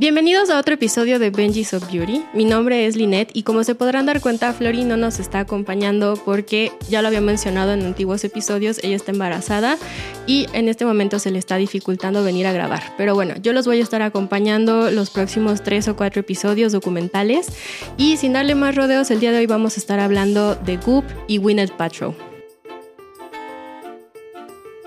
Bienvenidos a otro episodio de Benji's of Beauty. Mi nombre es Lynette y como se podrán dar cuenta, Flori no nos está acompañando porque ya lo había mencionado en antiguos episodios, ella está embarazada y en este momento se le está dificultando venir a grabar. Pero bueno, yo los voy a estar acompañando los próximos tres o cuatro episodios documentales y sin darle más rodeos, el día de hoy vamos a estar hablando de Goop y Gwyneth Paltrow.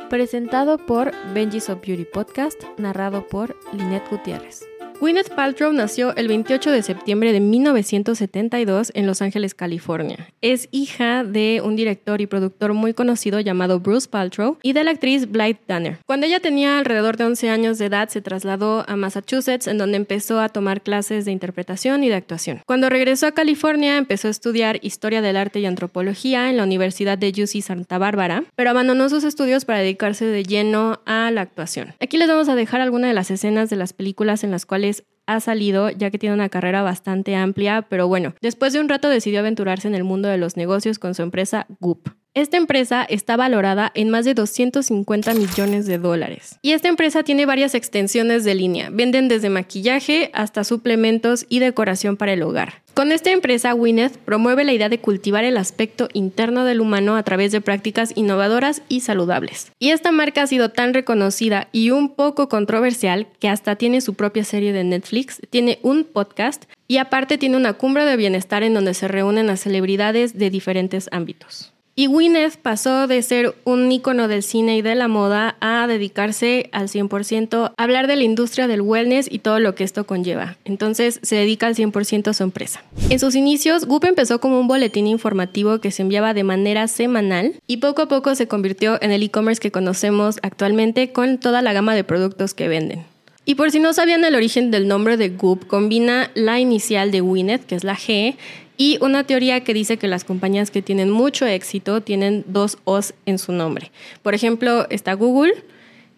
Presentado por Benji's of Beauty Podcast, narrado por Lynette Gutiérrez. Gwyneth Paltrow nació el 28 de septiembre de 1972 en Los Ángeles, California. Es hija de un director y productor muy conocido llamado Bruce Paltrow y de la actriz Blythe Danner. Cuando ella tenía alrededor de 11 años de edad, se trasladó a Massachusetts, en donde empezó a tomar clases de interpretación y de actuación. Cuando regresó a California, empezó a estudiar historia del arte y antropología en la Universidad de UC Santa Bárbara, pero abandonó sus estudios para dedicarse de lleno a la actuación. Aquí les vamos a dejar algunas de las escenas de las películas en las cuales ha salido, ya que tiene una carrera bastante amplia, pero bueno, después de un rato decidió aventurarse en el mundo de los negocios con su empresa Goop. Esta empresa está valorada en más de 250 millones de dólares. Y esta empresa tiene varias extensiones de línea. Venden desde maquillaje hasta suplementos y decoración para el hogar. Con esta empresa, Gwyneth promueve la idea de cultivar el aspecto interno del humano a través de prácticas innovadoras y saludables. Y esta marca ha sido tan reconocida y un poco controversial que hasta tiene su propia serie de Netflix, tiene un podcast y aparte tiene una cumbre de bienestar en donde se reúnen a celebridades de diferentes ámbitos. Y Gwyneth pasó de ser un ícono del cine y de la moda a dedicarse al 100% a hablar de la industria del wellness y todo lo que esto conlleva. Entonces se dedica al 100% a su empresa. En sus inicios, Goop empezó como un boletín informativo que se enviaba de manera semanal y poco a poco se convirtió en el e-commerce que conocemos actualmente con toda la gama de productos que venden. Y por si no sabían el origen del nombre de Goop, combina la inicial de Gwyneth, que es la G, y una teoría que dice que las compañías que tienen mucho éxito tienen dos O's en su nombre. Por ejemplo, está Google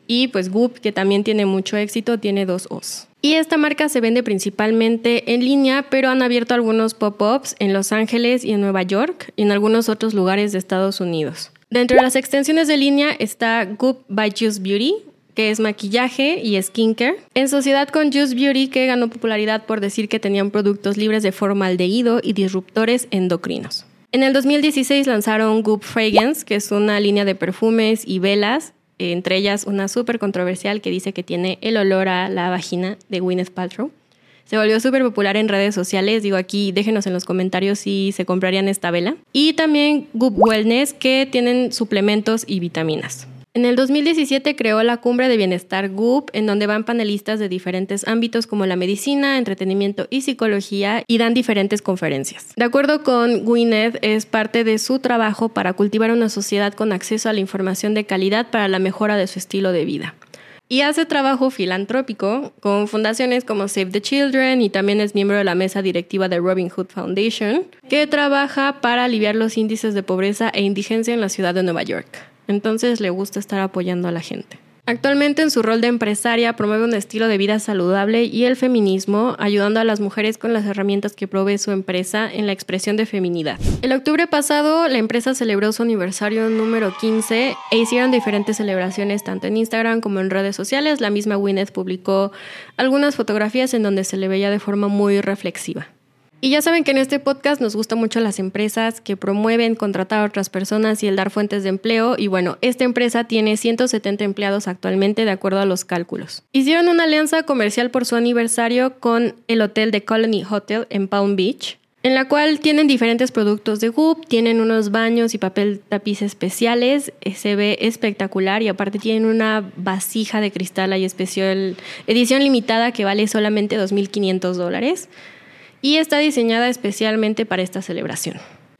y pues Goop, que también tiene mucho éxito, tiene dos O's. Y esta marca se vende principalmente en línea, pero han abierto algunos pop-ups en Los Ángeles y en Nueva York y en algunos otros lugares de Estados Unidos. Dentro de las extensiones de línea está Goop by Juice Beauty, que es maquillaje y skincare, en sociedad con Juice Beauty, que ganó popularidad por decir que tenían productos libres de formaldehído y disruptores endocrinos. En el 2016 lanzaron Goop Fragrance, que es una línea de perfumes y velas, entre ellas una súper controversial que dice que tiene el olor a la vagina de Gwyneth Paltrow. Se volvió súper popular en redes sociales. Digo aquí, déjenos en los comentarios si se comprarían esta vela. Y también Goop Wellness, que tienen suplementos y vitaminas. En el 2017 creó la Cumbre de Bienestar Goop, en donde van panelistas de diferentes ámbitos como la medicina, entretenimiento y psicología y dan diferentes conferencias. De acuerdo con Gwyneth, es parte de su trabajo para cultivar una sociedad con acceso a la información de calidad para la mejora de su estilo de vida. Y hace trabajo filantrópico con fundaciones como Save the Children y también es miembro de la mesa directiva de Robin Hood Foundation, que trabaja para aliviar los índices de pobreza e indigencia en la ciudad de Nueva York entonces le gusta estar apoyando a la gente. Actualmente en su rol de empresaria promueve un estilo de vida saludable y el feminismo, ayudando a las mujeres con las herramientas que provee su empresa en la expresión de feminidad. El octubre pasado la empresa celebró su aniversario número 15 e hicieron diferentes celebraciones tanto en Instagram como en redes sociales. La misma Gwyneth publicó algunas fotografías en donde se le veía de forma muy reflexiva. Y ya saben que en este podcast nos gustan mucho las empresas que promueven contratar a otras personas y el dar fuentes de empleo. Y bueno, esta empresa tiene 170 empleados actualmente de acuerdo a los cálculos. Hicieron una alianza comercial por su aniversario con el hotel de Colony Hotel en Palm Beach en la cual tienen diferentes productos de Goop, tienen unos baños y papel tapiz especiales, eh, se ve espectacular y aparte tienen una vasija de cristal ahí especial, edición limitada que vale solamente 2.500 dólares y está diseñada especialmente para esta celebración.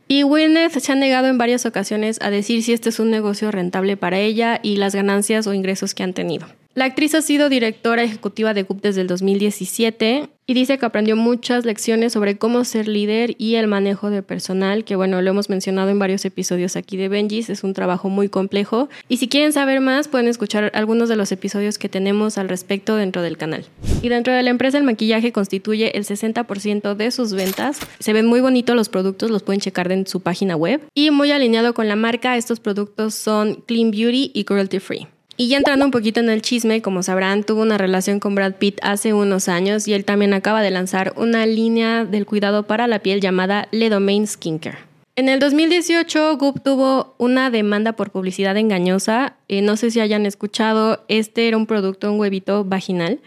Y Gwyneth se ha negado en varias ocasiones a decir si este es un negocio rentable para ella y las ganancias o ingresos que han tenido. La actriz ha sido directora ejecutiva de Goop desde el 2017 y dice que aprendió muchas lecciones sobre cómo ser líder y el manejo de personal, que bueno, lo hemos mencionado en varios episodios aquí de Benjis, es un trabajo muy complejo. Y si quieren saber más, pueden escuchar algunos de los episodios que tenemos al respecto dentro del canal. Y dentro de la empresa el maquillaje constituye el 60% de sus ventas. Se ven muy bonitos los productos, los pueden checar en su página web. Y muy alineado con la marca, estos productos son Clean Beauty y Cruelty Free. Y ya entrando un poquito en el chisme, como sabrán, tuvo una relación con Brad Pitt hace unos años y él también acaba de lanzar una línea del cuidado para la piel llamada Le Domain Skincare. En el 2018, Goop tuvo una demanda por publicidad engañosa. Eh, no sé si hayan escuchado, este era un producto, un huevito vaginal,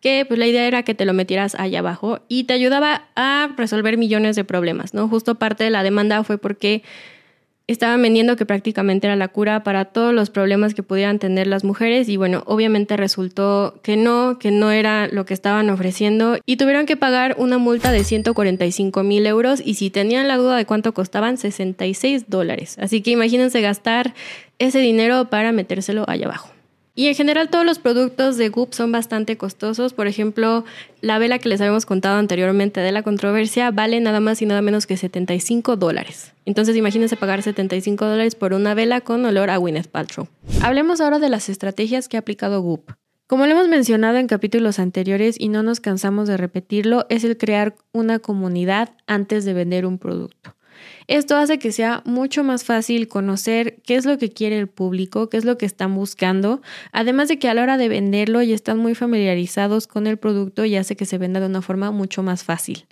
que pues la idea era que te lo metieras allá abajo y te ayudaba a resolver millones de problemas, ¿no? Justo parte de la demanda fue porque estaban vendiendo que prácticamente era la cura para todos los problemas que pudieran tener las mujeres y bueno, obviamente resultó que no, que no era lo que estaban ofreciendo y tuvieron que pagar una multa de 145 mil euros y si tenían la duda de cuánto costaban, 66 dólares. Así que imagínense gastar ese dinero para metérselo allá abajo. Y en general todos los productos de Goop son bastante costosos. Por ejemplo, la vela que les habíamos contado anteriormente de la controversia vale nada más y nada menos que 75 dólares. Entonces imagínense pagar 75 dólares por una vela con olor a Gwyneth Paltrow. Hablemos ahora de las estrategias que ha aplicado Goop. Como lo hemos mencionado en capítulos anteriores y no nos cansamos de repetirlo, es el crear una comunidad antes de vender un producto. Esto hace que sea mucho más fácil conocer qué es lo que quiere el público, qué es lo que están buscando, además de que a la hora de venderlo ya están muy familiarizados con el producto y hace que se venda de una forma mucho más fácil.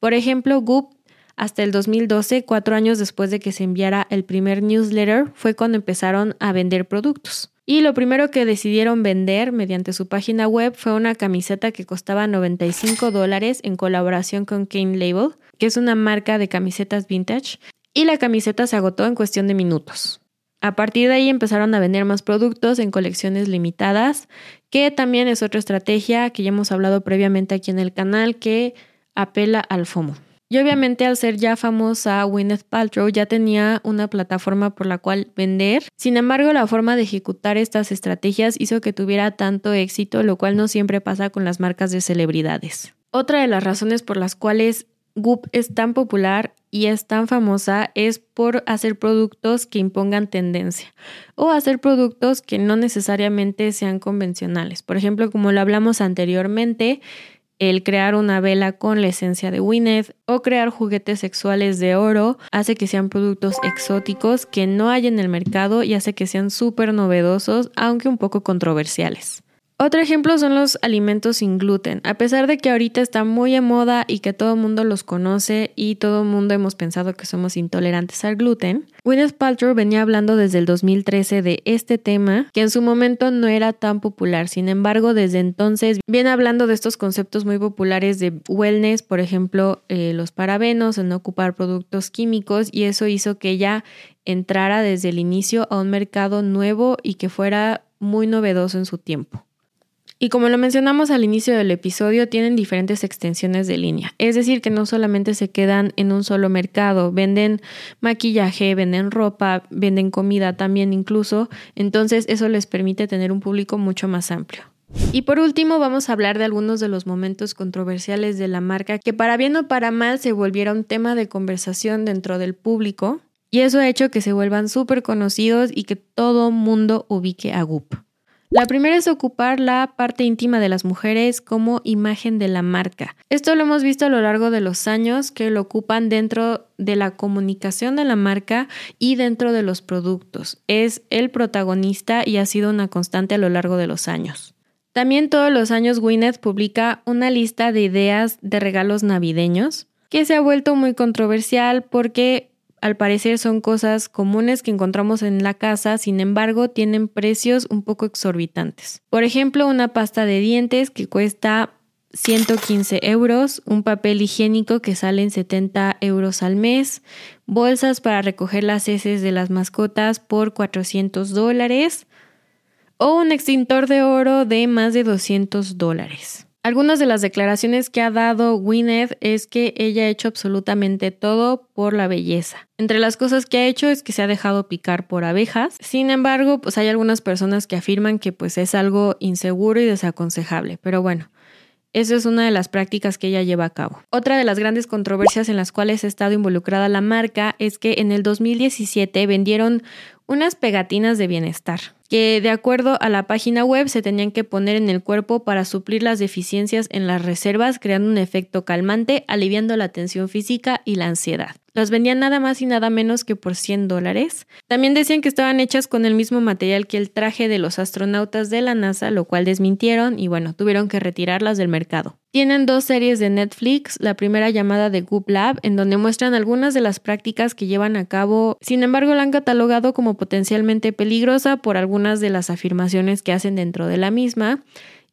Por ejemplo, Goop hasta el 2012, cuatro años después de que se enviara el primer newsletter, fue cuando empezaron a vender productos. Y lo primero que decidieron vender mediante su página web fue una camiseta que costaba 95 dólares en colaboración con Kane Label, que es una marca de camisetas vintage, y la camiseta se agotó en cuestión de minutos. A partir de ahí empezaron a vender más productos en colecciones limitadas, que también es otra estrategia que ya hemos hablado previamente aquí en el canal que apela al FOMO. Y obviamente al ser ya famosa, Gwyneth Paltrow ya tenía una plataforma por la cual vender. Sin embargo, la forma de ejecutar estas estrategias hizo que tuviera tanto éxito, lo cual no siempre pasa con las marcas de celebridades. Otra de las razones por las cuales Goop es tan popular y es tan famosa es por hacer productos que impongan tendencia o hacer productos que no necesariamente sean convencionales. Por ejemplo, como lo hablamos anteriormente, el crear una vela con la esencia de Gwyneth o crear juguetes sexuales de oro hace que sean productos exóticos que no hay en el mercado y hace que sean súper novedosos, aunque un poco controversiales. Otro ejemplo son los alimentos sin gluten. A pesar de que ahorita está muy en moda y que todo el mundo los conoce y todo el mundo hemos pensado que somos intolerantes al gluten, Gwyneth Paltrow venía hablando desde el 2013 de este tema, que en su momento no era tan popular. Sin embargo, desde entonces viene hablando de estos conceptos muy populares de wellness, por ejemplo, eh, los parabenos, el no ocupar productos químicos, y eso hizo que ella entrara desde el inicio a un mercado nuevo y que fuera muy novedoso en su tiempo. Y como lo mencionamos al inicio del episodio, tienen diferentes extensiones de línea. Es decir, que no solamente se quedan en un solo mercado, venden maquillaje, venden ropa, venden comida también incluso. Entonces eso les permite tener un público mucho más amplio. Y por último vamos a hablar de algunos de los momentos controversiales de la marca que para bien o para mal se volvieron tema de conversación dentro del público y eso ha hecho que se vuelvan súper conocidos y que todo mundo ubique a Goop. La primera es ocupar la parte íntima de las mujeres como imagen de la marca. Esto lo hemos visto a lo largo de los años que lo ocupan dentro de la comunicación de la marca y dentro de los productos. Es el protagonista y ha sido una constante a lo largo de los años. También todos los años Gwyneth publica una lista de ideas de regalos navideños que se ha vuelto muy controversial porque al parecer son cosas comunes que encontramos en la casa, sin embargo tienen precios un poco exorbitantes. Por ejemplo, una pasta de dientes que cuesta 115 euros, un papel higiénico que sale en 70 euros al mes, bolsas para recoger las heces de las mascotas por 400 dólares o un extintor de oro de más de 200 dólares. Algunas de las declaraciones que ha dado Gwyneth es que ella ha hecho absolutamente todo por la belleza. Entre las cosas que ha hecho es que se ha dejado picar por abejas. Sin embargo, pues hay algunas personas que afirman que pues es algo inseguro y desaconsejable. Pero bueno, eso es una de las prácticas que ella lleva a cabo. Otra de las grandes controversias en las cuales ha estado involucrada la marca es que en el 2017 vendieron unas pegatinas de bienestar. Que de acuerdo a la página web se tenían que poner en el cuerpo para suplir las deficiencias en las reservas, creando un efecto calmante, aliviando la tensión física y la ansiedad. Los vendían nada más y nada menos que por 100 dólares. También decían que estaban hechas con el mismo material que el traje de los astronautas de la NASA, lo cual desmintieron y bueno, tuvieron que retirarlas del mercado. Tienen dos series de Netflix, la primera llamada The Goop Lab, en donde muestran algunas de las prácticas que llevan a cabo, sin embargo la han catalogado como potencialmente peligrosa por algunas de las afirmaciones que hacen dentro de la misma.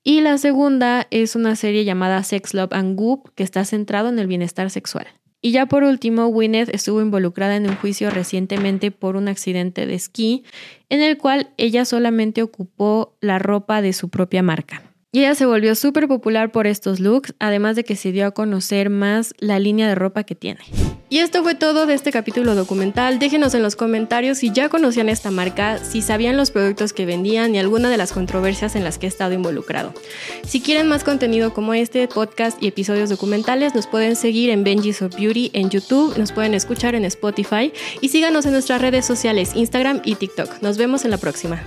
Y la segunda es una serie llamada Sex, Love and Goop, que está centrado en el bienestar sexual. Y ya por último, Gwyneth estuvo involucrada en un juicio recientemente por un accidente de esquí, en el cual ella solamente ocupó la ropa de su propia marca. Y ella se volvió súper popular por estos looks, además de que se dio a conocer más la línea de ropa que tiene. Y esto fue todo de este capítulo documental. Déjenos en los comentarios si ya conocían esta marca, si sabían los productos que vendían y alguna de las controversias en las que he estado involucrado. Si quieren más contenido como este, podcast y episodios documentales, nos pueden seguir en Benji's of Beauty en YouTube, nos pueden escuchar en Spotify y síganos en nuestras redes sociales, Instagram y TikTok. Nos vemos en la próxima.